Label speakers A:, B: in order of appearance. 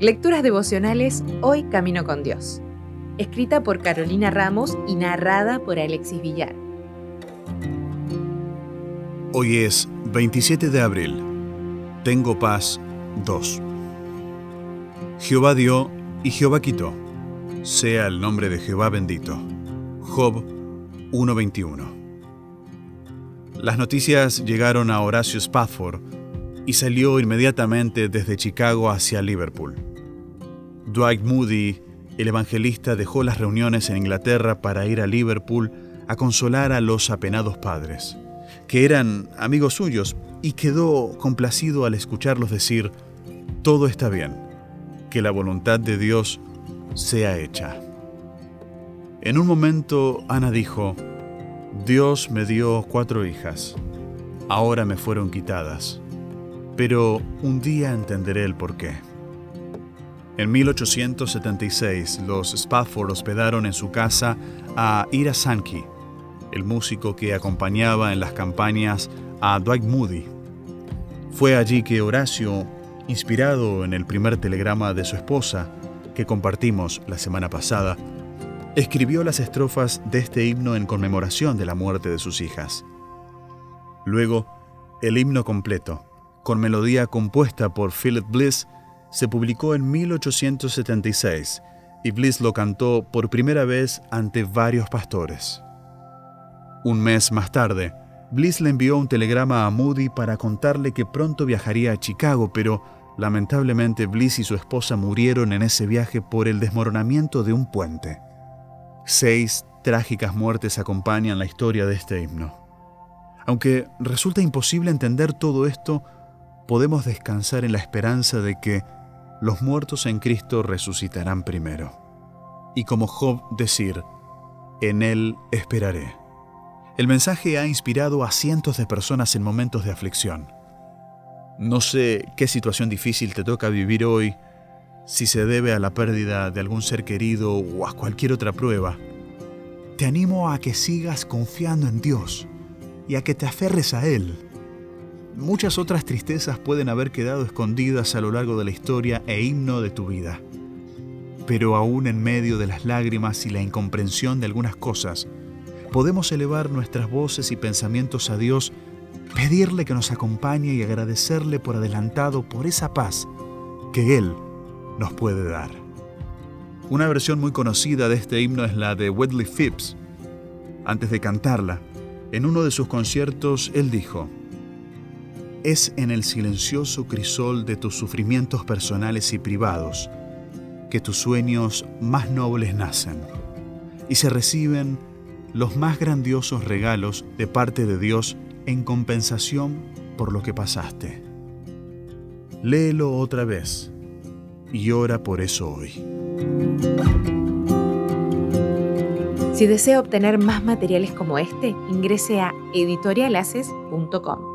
A: Lecturas devocionales Hoy Camino con Dios. Escrita por Carolina Ramos y narrada por Alexis Villar.
B: Hoy es 27 de abril. Tengo paz 2. Jehová dio y Jehová quitó. Sea el nombre de Jehová bendito. Job 1.21. Las noticias llegaron a Horacio Spafford y salió inmediatamente desde Chicago hacia Liverpool. Dwight Moody, el evangelista, dejó las reuniones en Inglaterra para ir a Liverpool a consolar a los apenados padres, que eran amigos suyos, y quedó complacido al escucharlos decir, todo está bien, que la voluntad de Dios sea hecha. En un momento Ana dijo, Dios me dio cuatro hijas, ahora me fueron quitadas, pero un día entenderé el porqué. En 1876, los Spafford hospedaron en su casa a Ira Sankey, el músico que acompañaba en las campañas a Dwight Moody. Fue allí que Horacio, inspirado en el primer telegrama de su esposa, que compartimos la semana pasada, escribió las estrofas de este himno en conmemoración de la muerte de sus hijas. Luego, el himno completo, con melodía compuesta por Philip Bliss, se publicó en 1876 y Bliss lo cantó por primera vez ante varios pastores. Un mes más tarde, Bliss le envió un telegrama a Moody para contarle que pronto viajaría a Chicago, pero lamentablemente Bliss y su esposa murieron en ese viaje por el desmoronamiento de un puente. Seis trágicas muertes acompañan la historia de este himno. Aunque resulta imposible entender todo esto, podemos descansar en la esperanza de que los muertos en Cristo resucitarán primero. Y como Job decir, en Él esperaré. El mensaje ha inspirado a cientos de personas en momentos de aflicción. No sé qué situación difícil te toca vivir hoy, si se debe a la pérdida de algún ser querido o a cualquier otra prueba. Te animo a que sigas confiando en Dios y a que te aferres a Él Muchas otras tristezas pueden haber quedado escondidas a lo largo de la historia e himno de tu vida. Pero aún en medio de las lágrimas y la incomprensión de algunas cosas, podemos elevar nuestras voces y pensamientos a Dios, pedirle que nos acompañe y agradecerle por adelantado por esa paz que Él nos puede dar. Una versión muy conocida de este himno es la de Wedley Phipps. Antes de cantarla, en uno de sus conciertos, él dijo, es en el silencioso crisol de tus sufrimientos personales y privados que tus sueños más nobles nacen y se reciben los más grandiosos regalos de parte de Dios en compensación por lo que pasaste. Léelo otra vez y ora por eso hoy.
A: Si desea obtener más materiales como este, ingrese a editorialaces.com.